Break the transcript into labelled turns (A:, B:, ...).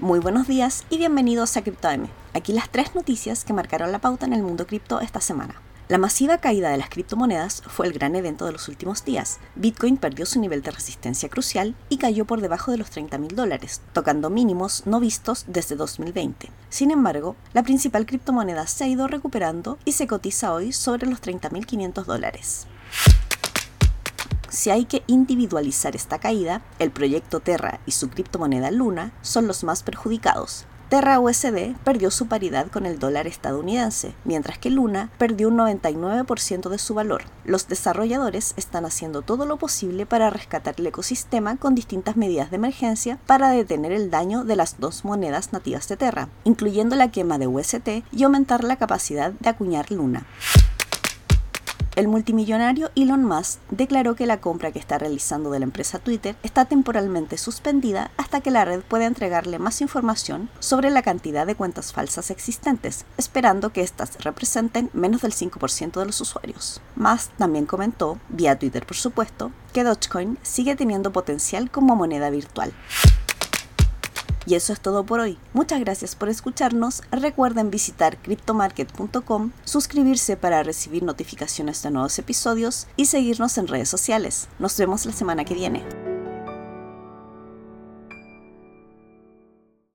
A: Muy buenos días y bienvenidos a CryptoM. Aquí las tres noticias que marcaron la pauta en el mundo cripto esta semana. La masiva caída de las criptomonedas fue el gran evento de los últimos días. Bitcoin perdió su nivel de resistencia crucial y cayó por debajo de los 30 mil dólares, tocando mínimos no vistos desde 2020. Sin embargo, la principal criptomoneda se ha ido recuperando y se cotiza hoy sobre los 30.500 dólares si hay que individualizar esta caída, el proyecto Terra y su criptomoneda Luna son los más perjudicados. Terra USD perdió su paridad con el dólar estadounidense, mientras que Luna perdió un 99% de su valor. Los desarrolladores están haciendo todo lo posible para rescatar el ecosistema con distintas medidas de emergencia para detener el daño de las dos monedas nativas de Terra, incluyendo la quema de UST y aumentar la capacidad de acuñar Luna. El multimillonario Elon Musk declaró que la compra que está realizando de la empresa Twitter está temporalmente suspendida hasta que la red pueda entregarle más información sobre la cantidad de cuentas falsas existentes, esperando que éstas representen menos del 5% de los usuarios. Musk también comentó, vía Twitter por supuesto, que Dogecoin sigue teniendo potencial como moneda virtual. Y eso es todo por hoy. Muchas gracias por escucharnos. Recuerden visitar cryptomarket.com, suscribirse para recibir notificaciones de nuevos episodios y seguirnos en redes sociales. Nos vemos la semana que viene.